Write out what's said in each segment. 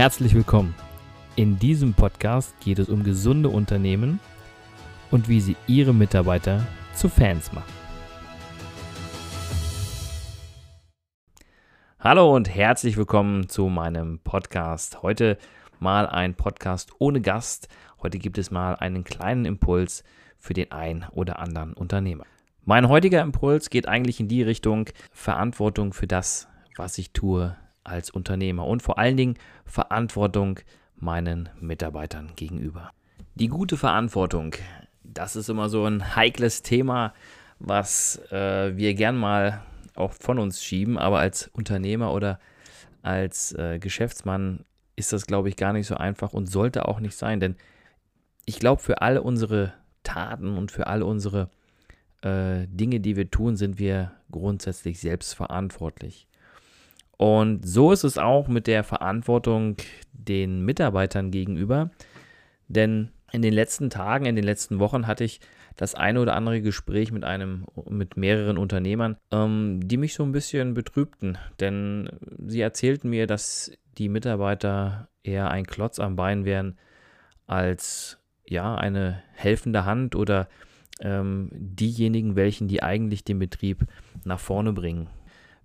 Herzlich willkommen. In diesem Podcast geht es um gesunde Unternehmen und wie sie ihre Mitarbeiter zu Fans machen. Hallo und herzlich willkommen zu meinem Podcast. Heute mal ein Podcast ohne Gast. Heute gibt es mal einen kleinen Impuls für den ein oder anderen Unternehmer. Mein heutiger Impuls geht eigentlich in die Richtung Verantwortung für das, was ich tue, als Unternehmer und vor allen Dingen Verantwortung meinen Mitarbeitern gegenüber. Die gute Verantwortung, das ist immer so ein heikles Thema, was äh, wir gern mal auch von uns schieben, aber als Unternehmer oder als äh, Geschäftsmann ist das, glaube ich, gar nicht so einfach und sollte auch nicht sein, denn ich glaube, für alle unsere Taten und für alle unsere äh, Dinge, die wir tun, sind wir grundsätzlich selbst verantwortlich. Und so ist es auch mit der Verantwortung den Mitarbeitern gegenüber. Denn in den letzten Tagen, in den letzten Wochen hatte ich das eine oder andere Gespräch mit einem, mit mehreren Unternehmern, ähm, die mich so ein bisschen betrübten. Denn sie erzählten mir, dass die Mitarbeiter eher ein Klotz am Bein wären als ja eine helfende Hand oder ähm, diejenigen, welchen die eigentlich den Betrieb nach vorne bringen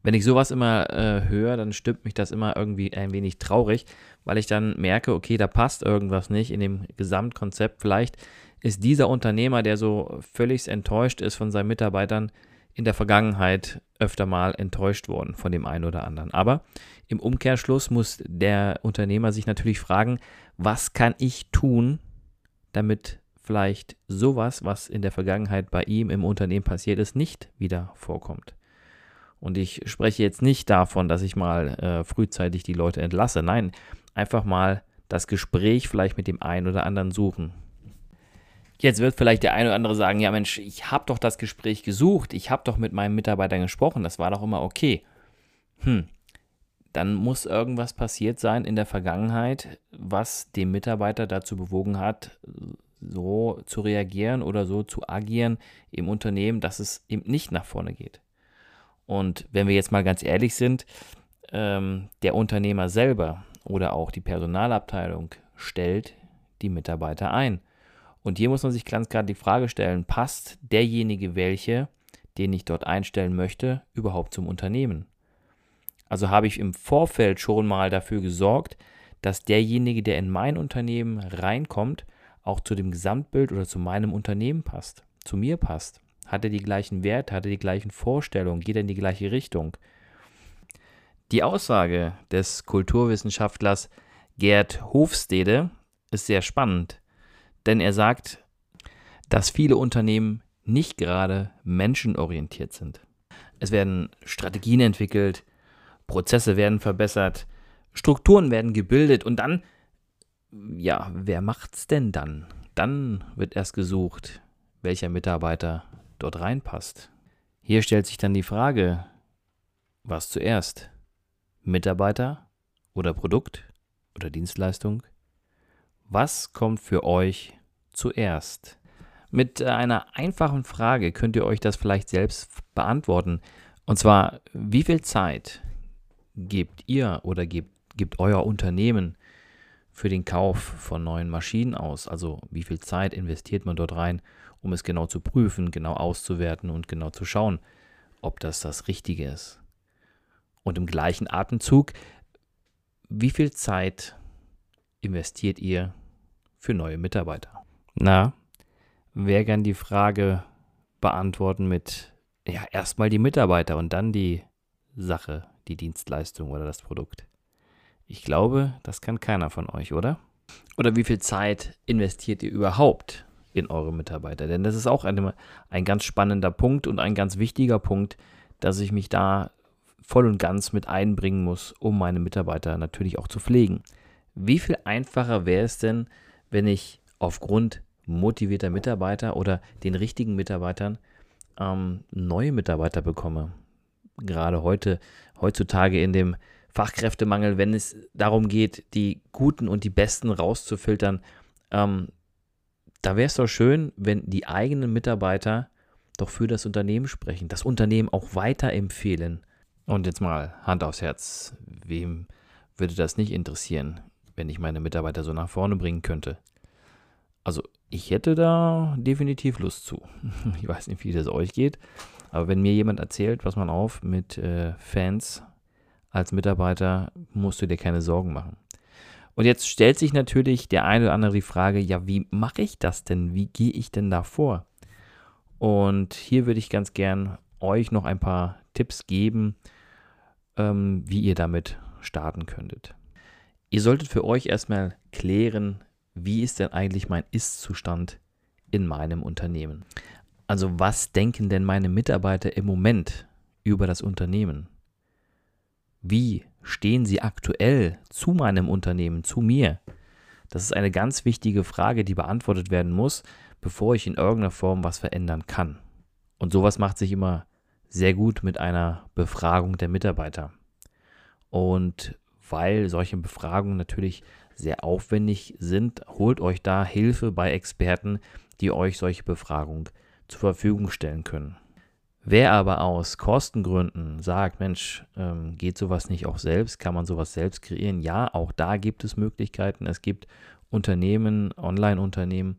wenn ich sowas immer äh, höre, dann stimmt mich das immer irgendwie ein wenig traurig, weil ich dann merke, okay, da passt irgendwas nicht in dem Gesamtkonzept. Vielleicht ist dieser Unternehmer, der so völlig enttäuscht ist von seinen Mitarbeitern, in der Vergangenheit öfter mal enttäuscht worden von dem einen oder anderen. Aber im Umkehrschluss muss der Unternehmer sich natürlich fragen, was kann ich tun, damit vielleicht sowas, was in der Vergangenheit bei ihm im Unternehmen passiert ist, nicht wieder vorkommt. Und ich spreche jetzt nicht davon, dass ich mal äh, frühzeitig die Leute entlasse. Nein, einfach mal das Gespräch vielleicht mit dem einen oder anderen suchen. Jetzt wird vielleicht der eine oder andere sagen, ja Mensch, ich habe doch das Gespräch gesucht, ich habe doch mit meinem Mitarbeiter gesprochen, das war doch immer okay. Hm, dann muss irgendwas passiert sein in der Vergangenheit, was den Mitarbeiter dazu bewogen hat, so zu reagieren oder so zu agieren im Unternehmen, dass es eben nicht nach vorne geht. Und wenn wir jetzt mal ganz ehrlich sind, ähm, der Unternehmer selber oder auch die Personalabteilung stellt die Mitarbeiter ein. Und hier muss man sich ganz klar die Frage stellen, passt derjenige welche, den ich dort einstellen möchte, überhaupt zum Unternehmen? Also habe ich im Vorfeld schon mal dafür gesorgt, dass derjenige, der in mein Unternehmen reinkommt, auch zu dem Gesamtbild oder zu meinem Unternehmen passt, zu mir passt. Hat er die gleichen Werte? Hat er die gleichen Vorstellungen? Geht er in die gleiche Richtung? Die Aussage des Kulturwissenschaftlers Gerd Hofstede ist sehr spannend, denn er sagt, dass viele Unternehmen nicht gerade menschenorientiert sind. Es werden Strategien entwickelt, Prozesse werden verbessert, Strukturen werden gebildet und dann, ja, wer macht's denn dann? Dann wird erst gesucht, welcher Mitarbeiter dort reinpasst. Hier stellt sich dann die Frage, was zuerst? Mitarbeiter oder Produkt oder Dienstleistung? Was kommt für euch zuerst? Mit einer einfachen Frage könnt ihr euch das vielleicht selbst beantworten. Und zwar, wie viel Zeit gebt ihr oder gebt, gibt euer Unternehmen für den Kauf von neuen Maschinen aus? Also wie viel Zeit investiert man dort rein, um es genau zu prüfen, genau auszuwerten und genau zu schauen, ob das das Richtige ist. Und im gleichen Atemzug, wie viel Zeit investiert ihr für neue Mitarbeiter? Na, wer kann die Frage beantworten mit, ja, erstmal die Mitarbeiter und dann die Sache, die Dienstleistung oder das Produkt? Ich glaube, das kann keiner von euch, oder? Oder wie viel Zeit investiert ihr überhaupt in eure Mitarbeiter. Denn das ist auch ein, ein ganz spannender Punkt und ein ganz wichtiger Punkt, dass ich mich da voll und ganz mit einbringen muss, um meine Mitarbeiter natürlich auch zu pflegen. Wie viel einfacher wäre es denn, wenn ich aufgrund motivierter Mitarbeiter oder den richtigen Mitarbeitern ähm, neue Mitarbeiter bekomme? Gerade heute, heutzutage in dem Fachkräftemangel, wenn es darum geht, die Guten und die Besten rauszufiltern, ähm, da wäre es doch schön, wenn die eigenen Mitarbeiter doch für das Unternehmen sprechen, das Unternehmen auch weiterempfehlen. Und jetzt mal Hand aufs Herz, wem würde das nicht interessieren? wenn ich meine Mitarbeiter so nach vorne bringen könnte. Also ich hätte da definitiv Lust zu. Ich weiß nicht, wie das euch geht, aber wenn mir jemand erzählt, was man auf mit äh, Fans als Mitarbeiter, musst du dir keine Sorgen machen. Und jetzt stellt sich natürlich der eine oder andere die Frage, ja, wie mache ich das denn? Wie gehe ich denn da vor? Und hier würde ich ganz gern euch noch ein paar Tipps geben, ähm, wie ihr damit starten könntet. Ihr solltet für euch erstmal klären, wie ist denn eigentlich mein Ist-Zustand in meinem Unternehmen? Also was denken denn meine Mitarbeiter im Moment über das Unternehmen? Wie stehen sie aktuell zu meinem Unternehmen, zu mir? Das ist eine ganz wichtige Frage, die beantwortet werden muss, bevor ich in irgendeiner Form was verändern kann. Und sowas macht sich immer sehr gut mit einer Befragung der Mitarbeiter. Und weil solche Befragungen natürlich sehr aufwendig sind, holt euch da Hilfe bei Experten, die euch solche Befragungen zur Verfügung stellen können. Wer aber aus Kostengründen sagt, Mensch, ähm, geht sowas nicht auch selbst, kann man sowas selbst kreieren? Ja, auch da gibt es Möglichkeiten. Es gibt Unternehmen, Online-Unternehmen,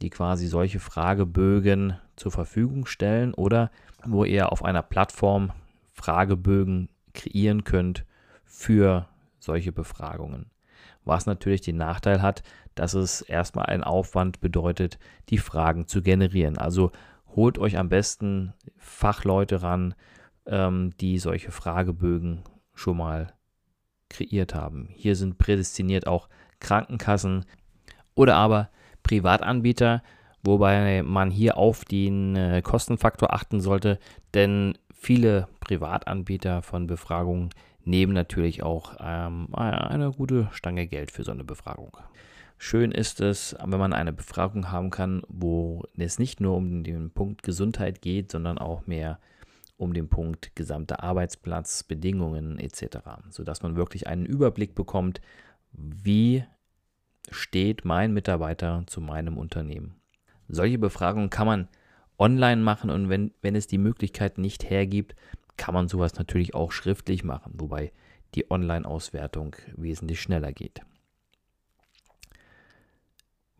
die quasi solche Fragebögen zur Verfügung stellen oder wo ihr auf einer Plattform Fragebögen kreieren könnt für solche Befragungen. Was natürlich den Nachteil hat, dass es erstmal einen Aufwand bedeutet, die Fragen zu generieren. Also holt euch am besten Fachleute ran, ähm, die solche Fragebögen schon mal kreiert haben. Hier sind prädestiniert auch Krankenkassen oder aber Privatanbieter, wobei man hier auf den äh, Kostenfaktor achten sollte, denn viele Privatanbieter von Befragungen nehmen natürlich auch ähm, eine gute Stange Geld für so eine Befragung. Schön ist es, wenn man eine Befragung haben kann, wo es nicht nur um den Punkt Gesundheit geht, sondern auch mehr um den Punkt gesamter Arbeitsplatz, Bedingungen etc., sodass man wirklich einen Überblick bekommt, wie steht mein Mitarbeiter zu meinem Unternehmen. Solche Befragungen kann man online machen und wenn, wenn es die Möglichkeit nicht hergibt, kann man sowas natürlich auch schriftlich machen, wobei die Online-Auswertung wesentlich schneller geht.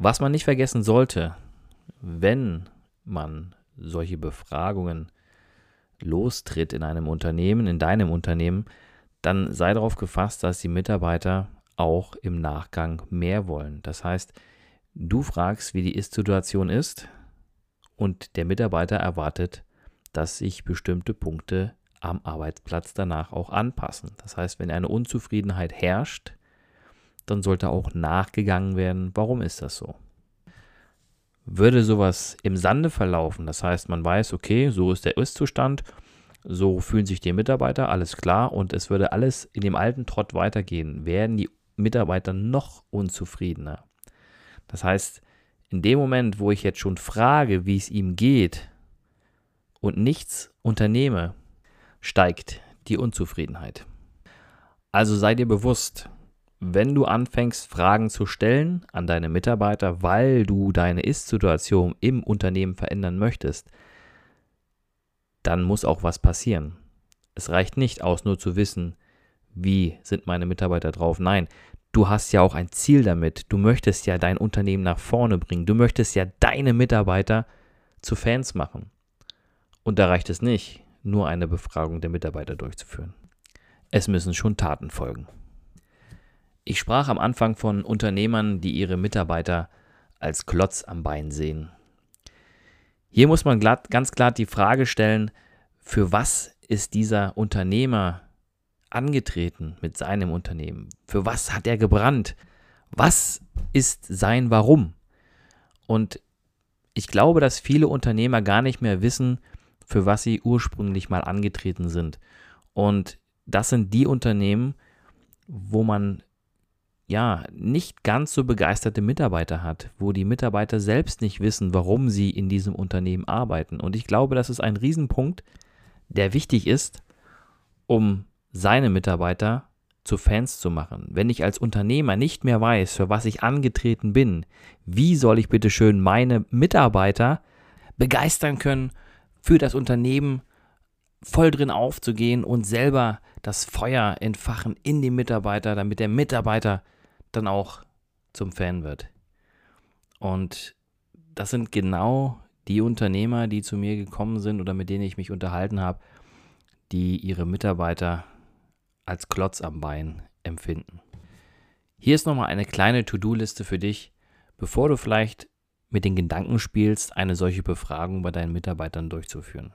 Was man nicht vergessen sollte, wenn man solche Befragungen lostritt in einem Unternehmen, in deinem Unternehmen, dann sei darauf gefasst, dass die Mitarbeiter auch im Nachgang mehr wollen. Das heißt, du fragst, wie die Ist-Situation ist und der Mitarbeiter erwartet, dass sich bestimmte Punkte am Arbeitsplatz danach auch anpassen. Das heißt, wenn eine Unzufriedenheit herrscht, dann sollte auch nachgegangen werden, warum ist das so? Würde sowas im Sande verlaufen, das heißt, man weiß, okay, so ist der Ist-Zustand, so fühlen sich die Mitarbeiter, alles klar, und es würde alles in dem alten Trott weitergehen, werden die Mitarbeiter noch unzufriedener. Das heißt, in dem Moment, wo ich jetzt schon frage, wie es ihm geht und nichts unternehme, steigt die Unzufriedenheit. Also sei dir bewusst, wenn du anfängst, Fragen zu stellen an deine Mitarbeiter, weil du deine Ist-Situation im Unternehmen verändern möchtest, dann muss auch was passieren. Es reicht nicht aus, nur zu wissen, wie sind meine Mitarbeiter drauf. Nein, du hast ja auch ein Ziel damit. Du möchtest ja dein Unternehmen nach vorne bringen. Du möchtest ja deine Mitarbeiter zu Fans machen. Und da reicht es nicht, nur eine Befragung der Mitarbeiter durchzuführen. Es müssen schon Taten folgen. Ich sprach am Anfang von Unternehmern, die ihre Mitarbeiter als Klotz am Bein sehen. Hier muss man glatt, ganz klar die Frage stellen, für was ist dieser Unternehmer angetreten mit seinem Unternehmen? Für was hat er gebrannt? Was ist sein Warum? Und ich glaube, dass viele Unternehmer gar nicht mehr wissen, für was sie ursprünglich mal angetreten sind. Und das sind die Unternehmen, wo man ja, nicht ganz so begeisterte Mitarbeiter hat, wo die Mitarbeiter selbst nicht wissen, warum sie in diesem Unternehmen arbeiten. Und ich glaube, das ist ein Riesenpunkt, der wichtig ist, um seine Mitarbeiter zu Fans zu machen. Wenn ich als Unternehmer nicht mehr weiß, für was ich angetreten bin, wie soll ich bitte schön meine Mitarbeiter begeistern können, für das Unternehmen voll drin aufzugehen und selber das Feuer entfachen in dem Mitarbeiter, damit der Mitarbeiter dann auch zum Fan wird. Und das sind genau die Unternehmer, die zu mir gekommen sind oder mit denen ich mich unterhalten habe, die ihre Mitarbeiter als Klotz am Bein empfinden. Hier ist nochmal eine kleine To-Do-Liste für dich, bevor du vielleicht mit den Gedanken spielst, eine solche Befragung bei deinen Mitarbeitern durchzuführen.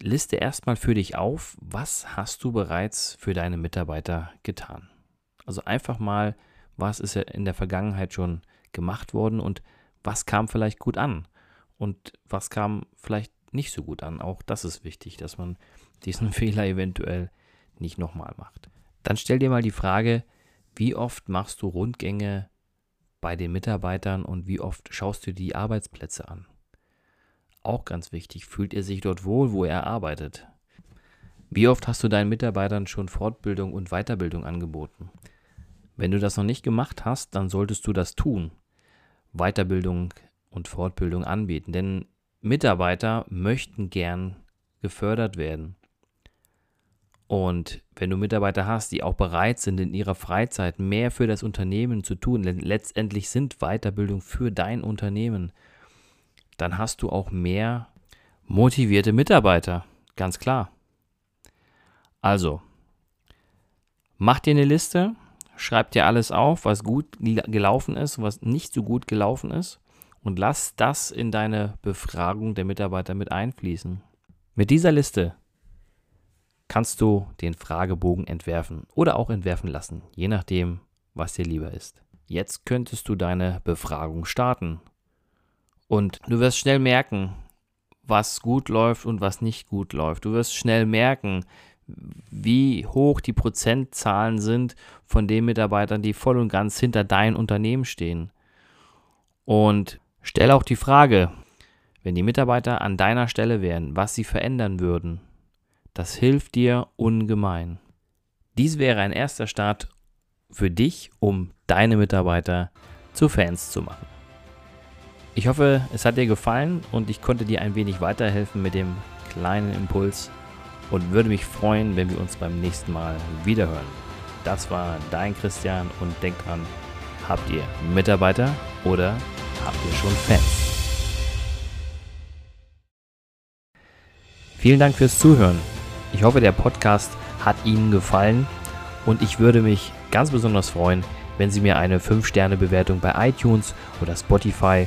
Liste erstmal für dich auf, was hast du bereits für deine Mitarbeiter getan. Also einfach mal, was ist in der Vergangenheit schon gemacht worden und was kam vielleicht gut an und was kam vielleicht nicht so gut an. Auch das ist wichtig, dass man diesen Fehler eventuell nicht nochmal macht. Dann stell dir mal die Frage, wie oft machst du Rundgänge bei den Mitarbeitern und wie oft schaust du die Arbeitsplätze an? Auch ganz wichtig, fühlt er sich dort wohl, wo er arbeitet? Wie oft hast du deinen Mitarbeitern schon Fortbildung und Weiterbildung angeboten? Wenn du das noch nicht gemacht hast, dann solltest du das tun. Weiterbildung und Fortbildung anbieten, denn Mitarbeiter möchten gern gefördert werden. Und wenn du Mitarbeiter hast, die auch bereit sind, in ihrer Freizeit mehr für das Unternehmen zu tun, denn letztendlich sind Weiterbildung für dein Unternehmen, dann hast du auch mehr motivierte Mitarbeiter. Ganz klar. Also, mach dir eine Liste, schreib dir alles auf, was gut gelaufen ist, was nicht so gut gelaufen ist und lass das in deine Befragung der Mitarbeiter mit einfließen. Mit dieser Liste kannst du den Fragebogen entwerfen oder auch entwerfen lassen, je nachdem, was dir lieber ist. Jetzt könntest du deine Befragung starten. Und du wirst schnell merken, was gut läuft und was nicht gut läuft. Du wirst schnell merken, wie hoch die Prozentzahlen sind von den Mitarbeitern, die voll und ganz hinter deinem Unternehmen stehen. Und stell auch die Frage, wenn die Mitarbeiter an deiner Stelle wären, was sie verändern würden. Das hilft dir ungemein. Dies wäre ein erster Start für dich, um deine Mitarbeiter zu Fans zu machen. Ich hoffe, es hat dir gefallen und ich konnte dir ein wenig weiterhelfen mit dem kleinen Impuls und würde mich freuen, wenn wir uns beim nächsten Mal wiederhören. Das war dein Christian und denk dran, habt ihr Mitarbeiter oder habt ihr schon Fans? Vielen Dank fürs Zuhören. Ich hoffe, der Podcast hat Ihnen gefallen und ich würde mich ganz besonders freuen, wenn Sie mir eine 5-Sterne-Bewertung bei iTunes oder Spotify